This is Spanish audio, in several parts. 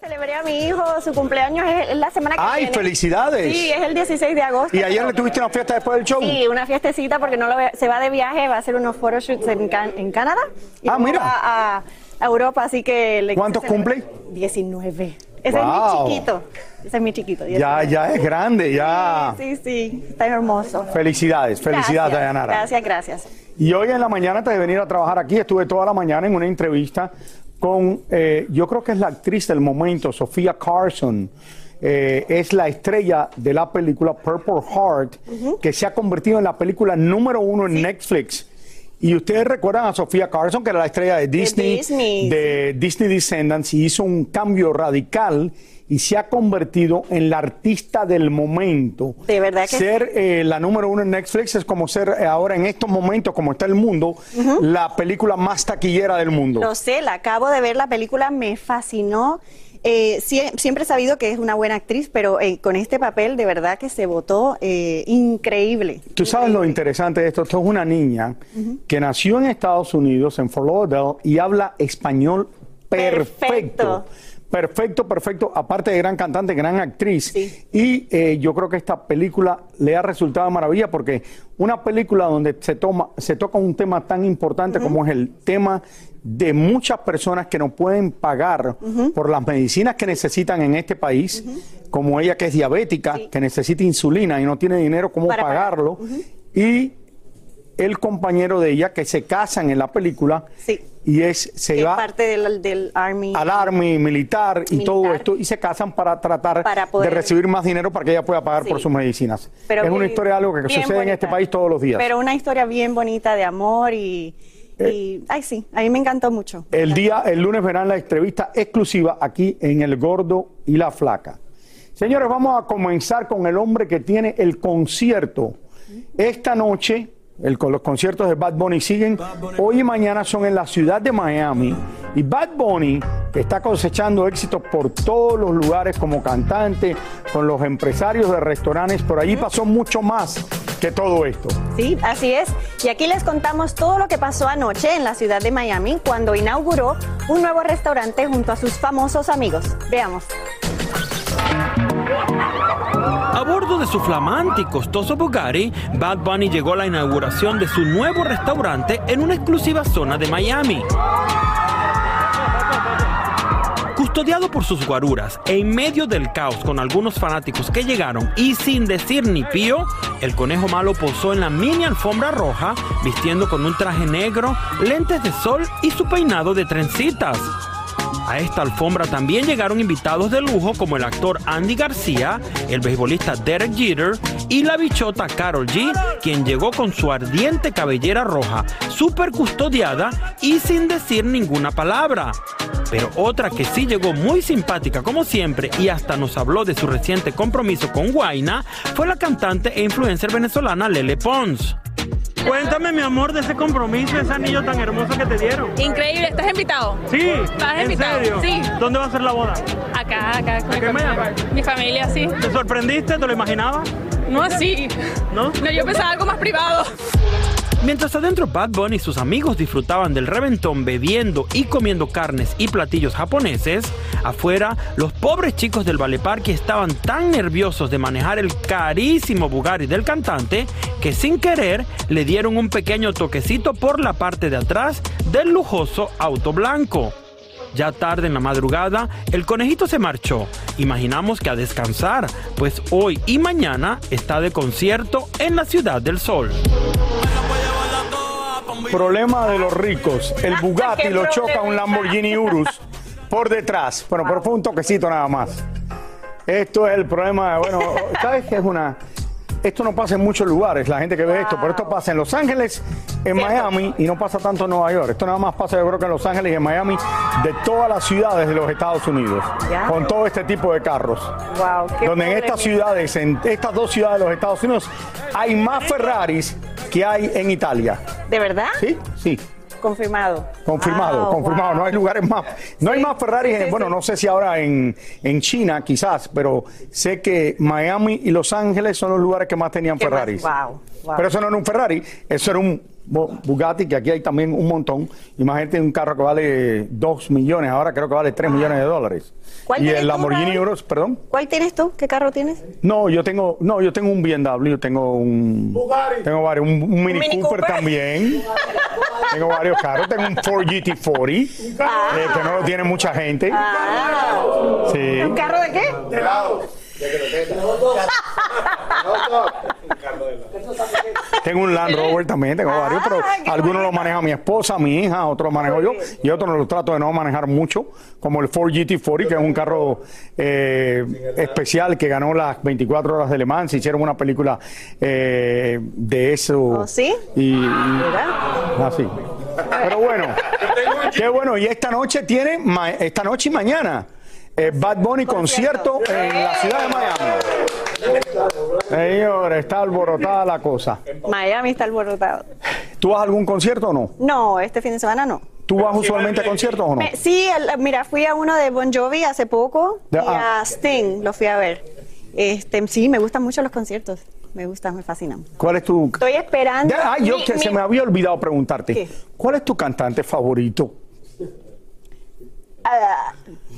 Celebré a mi hijo, su cumpleaños es la semana que ¡Ay, viene. felicidades! Sí, es el 16 de agosto. ¿Y ayer le tuviste una fiesta después del show? Sí, una fiestecita porque no lo ve- se va de viaje, va a hacer unos photoshoots en, Can- en Canadá. Y Ah, mira. a, a Europa, así que... Le ¿Cuántos cumple? 19. Ese Wow. es mi chiquito. Ese es mi chiquito. Ya, 19. ya es grande, ya. Sí, sí, está hermoso. Felicidades, felicidades, Gracias, Dayanara. Gracias, gracias. Y hoy en la mañana, antes de venir a trabajar aquí, estuve toda la mañana en una entrevista con, eh, yo creo que es la actriz del momento, Sofía Carson. Eh, es la estrella de la película Purple Heart, que se ha convertido en la película número uno en Netflix. Y ustedes recuerdan a Sofía Carson, que era la estrella de Disney, Disney, de Disney Descendants, y hizo un cambio radical y se ha convertido en la artista del momento. De verdad que Ser eh, la número uno en Netflix es como ser eh, ahora en estos momentos, como está el mundo, la película más taquillera del mundo. Lo sé, la acabo de ver, la película me fascinó. Eh, sie- siempre he sabido que es una buena actriz, pero eh, con este papel de verdad que se votó eh, increíble. Tú sabes lo interesante de esto, esto es una niña que nació en Estados Unidos, en Fort Lauderdale, y habla español perfecto. Perfecto. Perfecto, perfecto. Aparte de gran cantante, gran actriz. Y eh, yo creo que esta película le ha resultado de maravilla porque una película donde se, toma, se toca un tema tan importante como es el tema de muchas personas que no pueden pagar por las medicinas que necesitan en este país, como ella que es diabética, que necesita insulina y no tiene dinero cómo Para pagar. pagarlo. Y el compañero de ella que se casan en la película Sí. Y es se Que va parte del, del Army. al army militar y todo esto y se casan para tratar Para poder- de recibir más dinero para que ella pueda pagar Sí. por sus medicinas. Pero es una historia algo que sucede en este país todos los días. Pero una historia bien bonita de amor y, Eh. y- ay sí, a mí me encantó mucho. El día, el lunes verán la entrevista exclusiva aquí en El Gordo y la Flaca. Señores, vamos a comenzar con el hombre que tiene el concierto. Esta noche, el, con los conciertos de Bad Bunny siguen. Hoy y mañana son en la ciudad de Miami. Y Bad Bunny, que está cosechando éxitos por todos los lugares como cantante, con los empresarios de restaurantes, por allí pasó mucho más que todo esto. Sí, así es. Y aquí les contamos todo lo que pasó anoche en la ciudad de Miami cuando inauguró un nuevo restaurante junto a sus famosos amigos. Veamos. A bordo de su flamante y costoso Bugatti, Bad Bunny llegó a la inauguración de su nuevo restaurante en una exclusiva zona de Miami. Custodiado por sus guaruras en medio del caos con algunos fanáticos que llegaron y sin decir ni pío, el conejo malo posó en la mini alfombra roja, vistiendo con un traje negro, lentes de sol y su peinado de trencitas. A esta alfombra también llegaron invitados de lujo como el actor Andy García, el beisbolista Derek Jeter y la bichota Carol G, quien llegó con su ardiente cabellera roja, súper custodiada y sin decir ninguna palabra. Pero otra que sí llegó muy simpática como siempre y hasta nos habló de su reciente compromiso con Guaina fue la cantante e influencer venezolana Lele Pons. Cuéntame, mi amor, de ese compromiso, ese anillo tan hermoso que te dieron. Increíble, ¿estás invitado? Sí. ¿Estás ¿En invitado? serio? Sí. ¿Dónde va a ser la boda? Acá, acá. Con ¿En qué mi, familia. Mi familia, sí. ¿Te sorprendiste? ¿Te lo imaginabas? No así. ¿No? No, yo pensaba algo más privado. Mientras adentro Bad Bunny y sus amigos disfrutaban del reventón bebiendo y comiendo carnes y platillos japoneses, afuera los pobres chicos del Vale Parque estaban tan nerviosos de manejar el carísimo Bugatti del cantante que sin querer le dieron un pequeño toquecito por la parte de atrás del lujoso auto blanco. Ya tarde en la madrugada, el conejito se marchó. Imaginamos que a descansar, pues hoy y mañana está de concierto en la Ciudad del Sol. Problema de los ricos. El Bugatti lo choca un Lamborghini Urus por detrás. Bueno, pero fue un toquecito nada más. Esto es el problema. Bueno, ¿sabes qué es una.? Esto no pasa en muchos lugares, la gente que ve esto, pero esto pasa en Los Ángeles, en Miami y no pasa tanto en Nueva York. Esto nada más pasa, yo creo que en Los Ángeles y en Miami, de todas las ciudades de los Estados Unidos, con todo este tipo de carros. Wow, qué donde en estas ciudades, en estas dos ciudades de los Estados Unidos, hay más Ferraris que hay en Italia. ¿De verdad? Sí, sí. Confirmado. Confirmado, Wow, confirmado. wow. No hay lugares más. No hay más Ferraris. en- sí, bueno, sí. no sé si ahora en, en China, quizás, pero sé que Miami y Los Ángeles son los lugares que más tenían Ferraris. Wow, wow. Pero eso no era un Ferrari, eso era un Bugatti, que aquí hay también un montón. Imagínate un carro que vale 2 millones, ahora creo que vale 3 millones de dólares. ¿Cuál y tienes el tú, Lamborghini? Euros, perdón. ¿Cuál tienes tú? ¿Qué carro tienes? No, yo tengo, no, yo tengo un BMW, tengo un, tengo varios, un, un Mini, Mini Cooper, Cooper. también. tengo varios carros, tengo un Ford GT40, eh, que no lo tiene mucha gente. Ah, Sí. ¿Un carro de qué? Tengo un Land Rover también, tengo varios, pero Ah, algunos lo bonito. maneja mi esposa, mi hija, otros lo manejo yo, y otros los trato de no manejar mucho, como el Ford GT40, que es un carro eh, especial que ganó las 24 horas de Le Mans, hicieron una película eh, de eso. ¿Oh, sí? Y, así. Pero bueno, qué bueno, y esta noche tiene, esta noche y mañana, eh, Bad Bunny concierto en la ciudad de Miami. Señor, está alborotada la cosa. Miami está alborotado. ¿Tú vas a algún concierto o no? No, este fin de semana no. ¿Tú vas usualmente a conciertos o no? Me- sí, el- mira, fui a uno de Bon Jovi hace poco De- y ah. a Sting lo fui a ver. Este, sí, me gustan mucho los conciertos. Me gustan, me fascinan. ¿Cuál es tu...? Estoy esperando. Ya, ay, yo mi- que se me había olvidado preguntarte. ¿Qué? ¿Cuál es tu cantante favorito?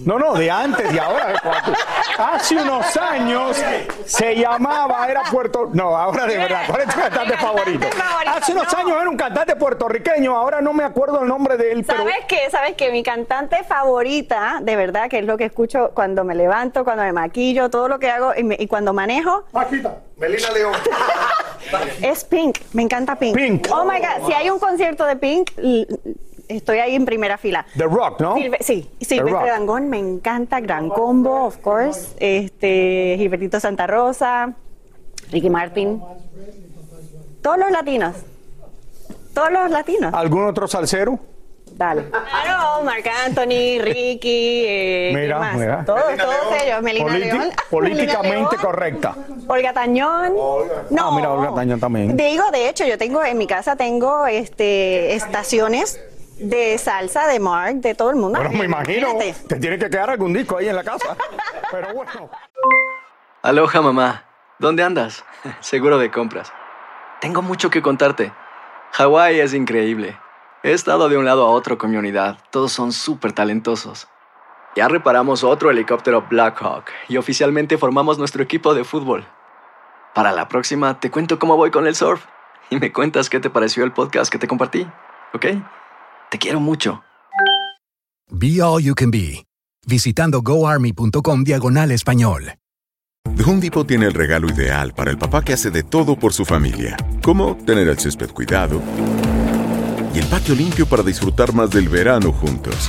No, no, de antes, de ahora. Hace unos años se llamaba, era Puerto... No, ahora de verdad, ¿cuál es tu cantante favorito? favorito, Hace unos no. años era un cantante puertorriqueño, ahora no me acuerdo el nombre de él, pero... ¿Sabes qué? ¿Sabes qué? Mi cantante favorita, de verdad, que es lo que escucho cuando me levanto, cuando me maquillo, todo lo que hago y, me- y cuando manejo, Melina León. es Pink. Me encanta Pink. Pink. Oh my God. Si hay un concierto de Pink, estoy ahí en primera fila. The Rock, ¿no? Silve- sí, Silvestre. Dangond me encanta, Gran Combo, of course, este, Gilbertito Santa Rosa, Ricky Martin, todos los latinos, todos los latinos, ¿Algún otro salsero? dale. Claro, Marc Anthony, Ricky, eh, ¿quién Mira, más? mira. todos, Melina todos León. ellos, Melina Politi- León, Melina políticamente León, correcta. Olga Tañón. No. Ah, mira, Olga Tañón también. Digo, de hecho, yo tengo en mi casa tengo este estaciones de salsa de Mark, de todo el mundo. Bueno, me imagino, te tiene que quedar algún disco ahí en la casa. Pero bueno. Aloha mamá, ¿dónde andas? Seguro de compras. Tengo mucho que contarte. Hawái es increíble. He estado de un lado a otro con mi unidad. Todos son súper talentosos. Ya reparamos otro helicóptero Blackhawk y oficialmente formamos nuestro equipo de fútbol. Para la próxima te cuento cómo voy con el surf y me cuentas qué te pareció el podcast que te compartí, ¿ok? Te quiero mucho. Be All You Can Be, visitando goarmy.com diagonal español. The Home Depot tiene el regalo ideal para el papá que hace de todo por su familia, como tener el césped cuidado y el patio limpio para disfrutar más del verano juntos.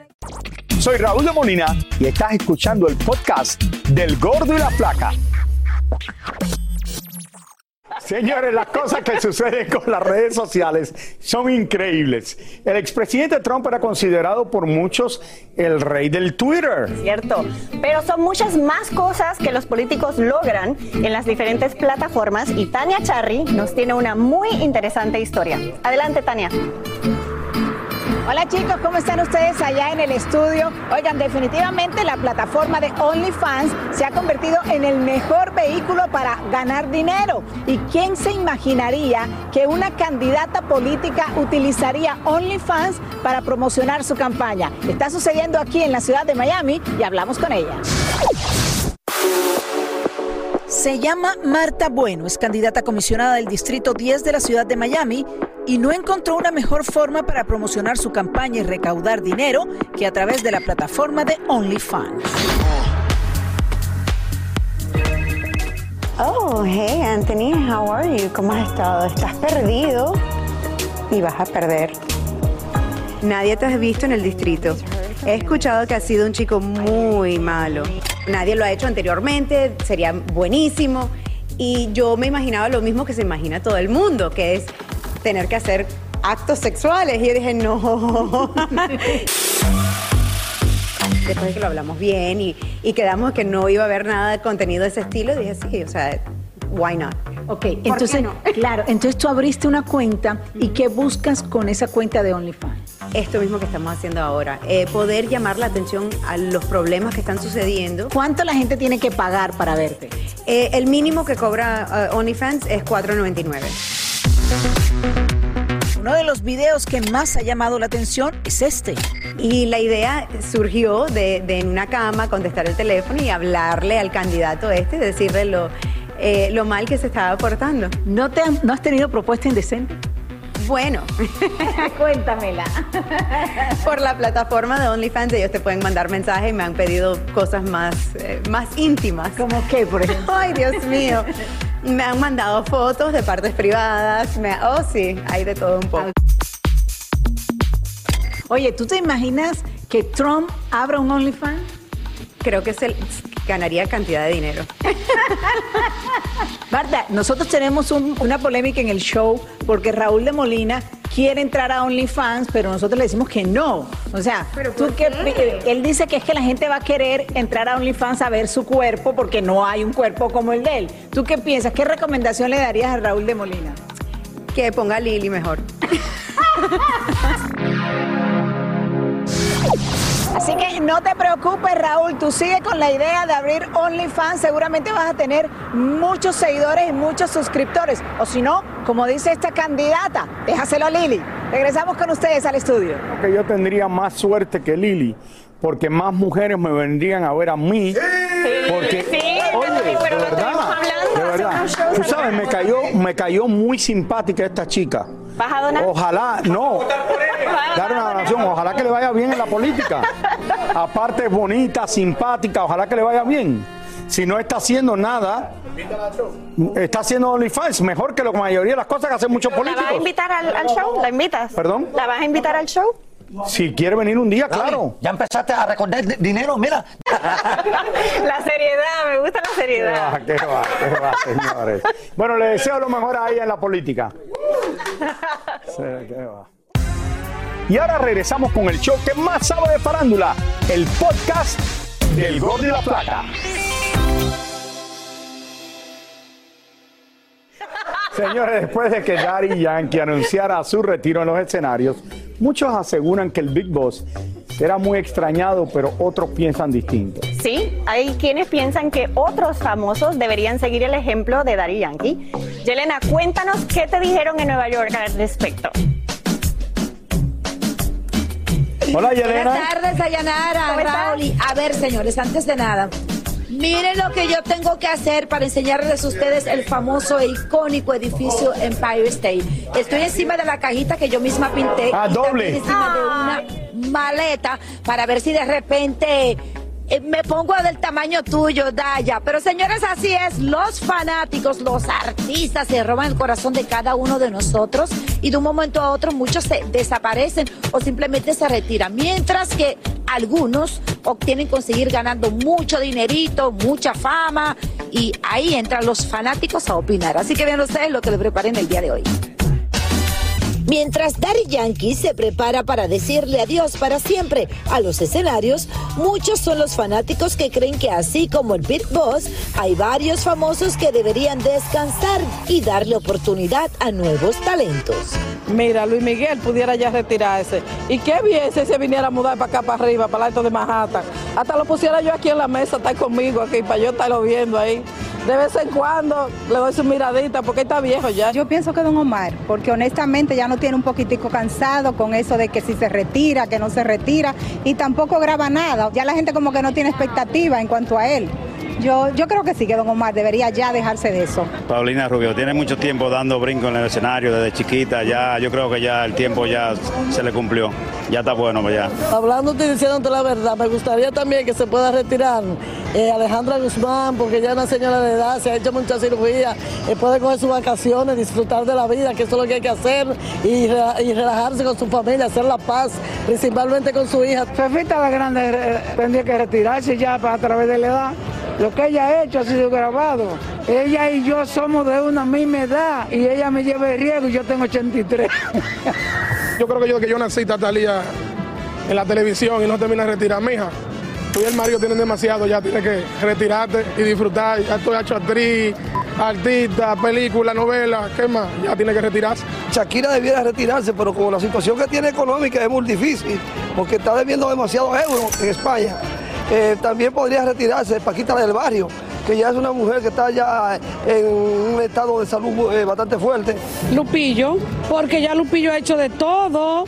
Soy Raúl de Molina y estás escuchando el podcast del Gordo y la Flaca. Señores, las cosas que suceden con las redes sociales son increíbles. El expresidente Trump era considerado por muchos el rey del Twitter. Cierto, pero son muchas más cosas que los políticos logran en las diferentes plataformas y Tania Charry nos tiene una muy interesante historia. Adelante, Tania. Hola chicos, ¿cómo están ustedes allá en el estudio? Oigan, definitivamente la plataforma de OnlyFans se ha convertido en el mejor vehículo para ganar dinero. ¿Y quién se imaginaría que una candidata política utilizaría OnlyFans para promocionar su campaña? Está sucediendo aquí en la ciudad de Miami y hablamos con ella. Se llama Marta Bueno, es candidata comisionada del Distrito 10 de la ciudad de Miami y no encontró una mejor forma para promocionar su campaña y recaudar dinero que a través de la plataforma de OnlyFans. Oh, hey Anthony, how are you? ¿Cómo has estado? ¿Estás perdido? Y vas a perder. Nadie te has visto en el distrito. He escuchado que has sido un chico muy malo. Nadie lo ha hecho anteriormente, sería buenísimo. Y yo me imaginaba lo mismo que se imagina todo el mundo, que es tener que hacer actos sexuales. Y yo dije, no. Después de que lo hablamos bien y, y quedamos que no iba a haber nada de contenido de ese estilo, dije, sí, o sea, why not? Ok, entonces, claro, entonces tú abriste una cuenta y ¿qué buscas con esa cuenta de OnlyFans? Esto mismo que estamos haciendo ahora, eh, poder llamar la atención a los problemas que están sucediendo. ¿Cuánto la gente tiene que pagar para verte? Eh, el mínimo que cobra uh, OnlyFans es 4.99. Uno de los videos que más ha llamado la atención es este. Y la idea surgió de, de en una cama contestar el teléfono y hablarle al candidato este, decirle lo, eh, lo mal que se estaba portando. ¿No, te han- ¿No has tenido propuesta indecente? Bueno, cuéntamela. Por la plataforma de OnlyFans ellos te pueden mandar mensajes y me han pedido cosas más, eh, más íntimas. ¿Cómo qué, por ejemplo? Ay, Dios mío. Me han mandado fotos de partes privadas. Me, oh, sí, hay de todo un poco. Oye, ¿tú te imaginas que Trump abra un OnlyFans? Creo que se ganaría cantidad de dinero. Marta, nosotros tenemos un- una polémica en el show porque Raúl de Molina quiere entrar a OnlyFans, pero nosotros le decimos que no. O sea, tú por qué qué? pi- él dice que es que la gente va a querer entrar a OnlyFans a ver su cuerpo porque no hay un cuerpo como el de él. ¿Tú qué piensas? ¿Qué recomendación le darías a Raúl de Molina? Que ponga a Lili mejor. Así que no te preocupes, Raúl, tú sigue con la idea de abrir OnlyFans, seguramente vas a tener muchos seguidores y muchos suscriptores. O si no, como dice esta candidata, déjaselo a Lili. Regresamos con ustedes al estudio. que yo tendría más suerte que Lili, porque más mujeres me vendrían a ver a mí. Porque, sí, oye, pero- pero de verdad, hablando de verdad. Tú sabes, me cayó, me cayó muy simpática esta chica. ¿Vas a donar? Ojalá, no, dar una donación, ojalá que le vaya bien en la política. Aparte es bonita, simpática, ojalá que le vaya bien. Si no está haciendo nada, está haciendo OnlyFans, mejor que la mayoría de las cosas que hacen muchos ¿La vas a políticos. invitar al, al show? ¿La invitas? ¿Perdón? ¿La vas a invitar al show? Si quiere venir un día, claro. Ya empezaste a recordar di- dinero, mira. La seriedad, me gusta la Qué seriedad. va, qué va, qué va, señores. Bueno, le deseo lo mejor a ella en la política. Sí, qué va. Y ahora regresamos con el show que más sabe de farándula, el podcast del Gordo y la Plata. Señores, después de que Daddy Yankee anunciara su retiro en los escenarios, muchos aseguran que el Big Boss era muy extrañado, pero otros piensan distinto. Sí, hay quienes piensan que otros famosos deberían seguir el ejemplo de Daddy Yankee. Yelena, cuéntanos qué te dijeron en Nueva York al respecto. Hola, Yelena. Buenas tardes, Dayanara, ¿Cómo estás? Raúl. y- A ver, señores, antes de nada, miren lo que yo tengo que hacer para enseñarles a ustedes el famoso e icónico edificio Empire State. Estoy encima de la cajita que yo misma pinté. Ah, doble. Encima de una maleta para ver si de repente me pongo del tamaño tuyo, Daya. Pero señores, así es. Los fanáticos, los artistas se roban el corazón de cada uno de nosotros y de un momento a otro muchos se desaparecen o simplemente se retiran. Mientras que algunos obtienen conseguir ganando mucho dinerito, mucha fama y ahí entran los fanáticos a opinar. Así que vean ustedes lo que le preparen el día de hoy. Mientras Daddy Yankee se prepara para decirle adiós para siempre a los escenarios, muchos son los fanáticos que creen que así como el Big Boss, hay varios famosos que deberían descansar y darle oportunidad a nuevos talentos. Mira, Luis Miguel pudiera ya retirarse. Y qué bien si se viniera a mudar para acá, para arriba, para el alto de Manhattan. Hasta lo pusiera yo aquí en la mesa, está conmigo aquí, para yo estarlo viendo ahí. De vez en cuando le doy su miradita, porque está viejo ya. Yo pienso que don Omar, porque honestamente ya no tiene un poquitico cansado con eso de que si se retira, que no se retira, y tampoco graba nada. Ya la gente como que no tiene expectativa en cuanto a él. Yo, yo creo que sí, que don Omar debería ya dejarse de eso. Paulina Rubio tiene mucho tiempo dando brinco en el escenario desde chiquita, ya yo creo que ya el tiempo ya se le cumplió, ya está bueno ya. Hablando y diciéndote la verdad, me gustaría también que se pueda retirar eh, Alejandra Guzmán, porque ya es una señora de edad, se ha hecho mucha cirugía, eh, puede coger sus vacaciones, disfrutar de la vida, que eso es lo que hay que hacer, y, y relajarse con su familia, hacer la paz, principalmente con su hija. Fefita la Grande eh, tendría que retirarse ya para a través de la edad. Lo que ella ha hecho ha sido grabado. Ella y yo somos de una misma edad y ella me lleva el riego y yo tengo 83. Yo creo que yo, que yo nací Tatalía en la televisión y no termina de retirar. Mija, tú y el marido tienen demasiado, ya tienes que retirarte y disfrutar. Ya estoy hecho actriz, artista, película, novela, ¿qué más? Ya tiene que retirarse. Shakira debiera retirarse, pero como la situación que tiene económica es muy difícil, porque está debiendo demasiados euros en España, eh, también podría retirarse Paquita del Barrio, que ya es una mujer que está ya en un estado de salud eh, bastante fuerte. Lupillo, porque ya Lupillo ha hecho de todo,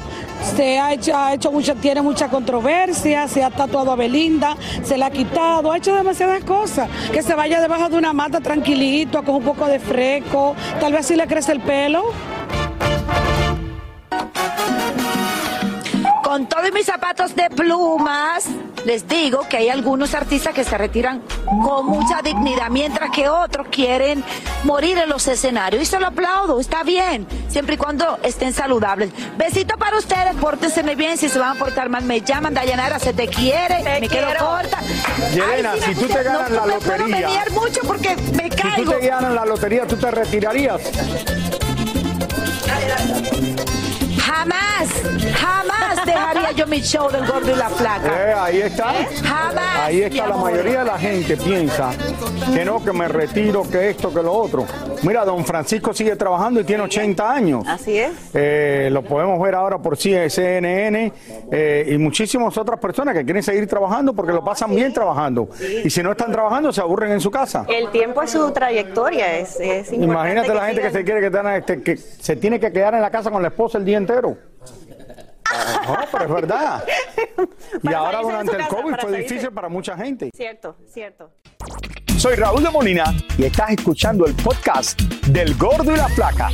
se ha hecho, ha hecho mucha, tiene mucha controversia, se ha tatuado a Belinda, se la ha quitado, ha hecho demasiadas cosas. Que se vaya debajo de una mata tranquilito, con un poco de fresco, tal vez si le crece el pelo. Con todos mis zapatos de plumas, les digo que hay algunos artistas que se retiran con mucha dignidad, mientras que otros quieren morir en los escenarios. Y se lo aplaudo, está bien, siempre y cuando estén saludables. Besito para ustedes, pórtense bien, si se van a portar mal me llaman, Dayanara, se te quiere, me quedo quiero. corta. Yelena, Ay, si tú te no, ganas la no me puedo lotería- mediar mucho porque me Si tú caigo. te ganas la lotería, ¿tú te retirarías? Jamás, jamás dejaría yo mi show del gordo y la flaca. Eh, ahí está. Jamás. Ahí está. La mayoría de la gente piensa que no, que me retiro, que esto, que lo otro. Mira, don Francisco sigue trabajando y tiene 80 años. Así es. Eh, lo podemos ver ahora por CNN eh, y muchísimas otras personas que quieren seguir trabajando porque lo pasan bien trabajando. Y si no están trabajando, se aburren en su casa. El tiempo es su trayectoria, es, es importante Imagínate la gente que se quiere quedar, este, que se tiene que quedar en la casa con la esposa el día entero. No, pero es verdad. Y ahora durante el casa, COVID fue difícil para mucha gente. Cierto, cierto. Soy Raúl de Molina y estás escuchando el podcast del Gordo y la Flaca.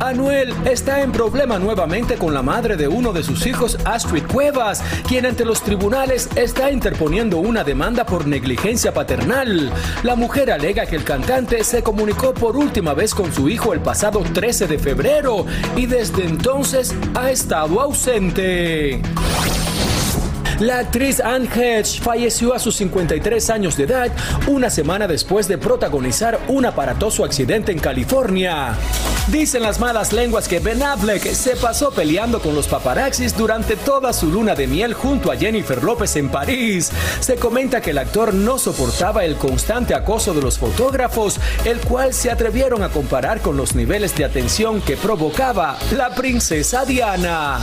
Anuel está en problema nuevamente con la madre de uno de sus hijos, Astrid Cuevas, quien ante los tribunales está interponiendo una demanda por negligencia paternal. La mujer alega que el cantante se comunicó por última vez con su hijo el pasado 13 de febrero y desde entonces ha estado ausente. La actriz Anne Hedge falleció a sus 53 años de edad una semana después de protagonizar un aparatoso accidente en California. Dicen las malas lenguas que Ben Affleck se pasó peleando con los paparazzis durante toda su luna de miel junto a Jennifer López en París. Se comenta que el actor no soportaba el constante acoso de los fotógrafos, el cual se atrevieron a comparar con los niveles de atención que provocaba la princesa Diana.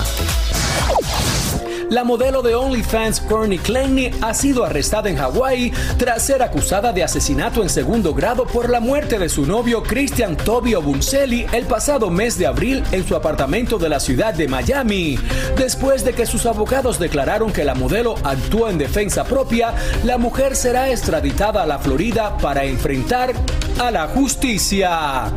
La modelo de OnlyFans Courtney Claney ha sido arrestada en Hawái tras ser acusada de asesinato en segundo grado por la muerte de su novio Christian Tobio Buncelli el pasado mes de abril en su apartamento de la ciudad de Miami. Después de que sus abogados declararon que la modelo actuó en defensa propia, la mujer será extraditada a la Florida para enfrentar a la justicia.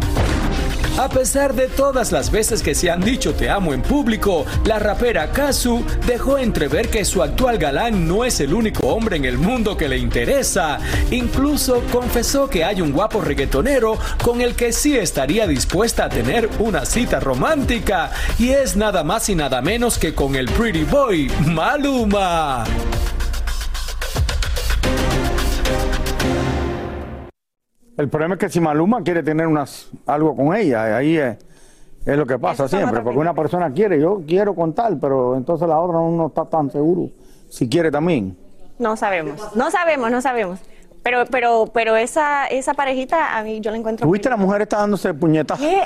A pesar de todas las veces que se han dicho te amo en público, la rapera Kazu dejó entrever que su actual galán no es el único hombre en el mundo que le interesa. Incluso confesó que hay un guapo reggaetonero con el que sí estaría dispuesta a tener una cita romántica y es nada más y nada menos que con el pretty boy Maluma. El problema es que si Maluma quiere tener unas, algo con ella, ahí es, es lo que pasa siempre, porque una persona quiere, yo quiero contar, pero entonces la otra no está tan seguro si quiere también. No sabemos, no sabemos, no sabemos. Pero, pero, pero esa, esa parejita a mí yo la encuentro. ¿Tuviste la mujer está dándose puñetazos? ¿Qué?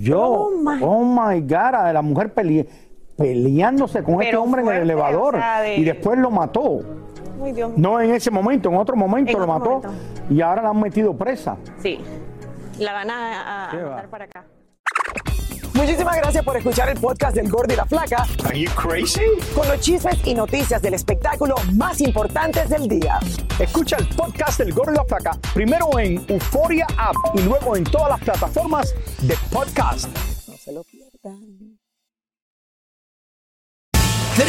Yo, Oh, my- oh my God, la mujer pele- peleándose con este Pero hombre en el elevador de- y después lo mató. Ay, Dios mío. No en ese momento, en otro momento En lo otro mató momento. y ahora la han metido presa. Sí. La van a, a- a mandar para acá. Muchísimas gracias por escuchar el podcast del Gordo y la Flaca. Are you crazy? Con los chismes y noticias del espectáculo más importantes del día. Escucha el podcast del Gordo y la Flaca primero en Euforia App y luego en todas las plataformas de podcast. No se lo pierdan.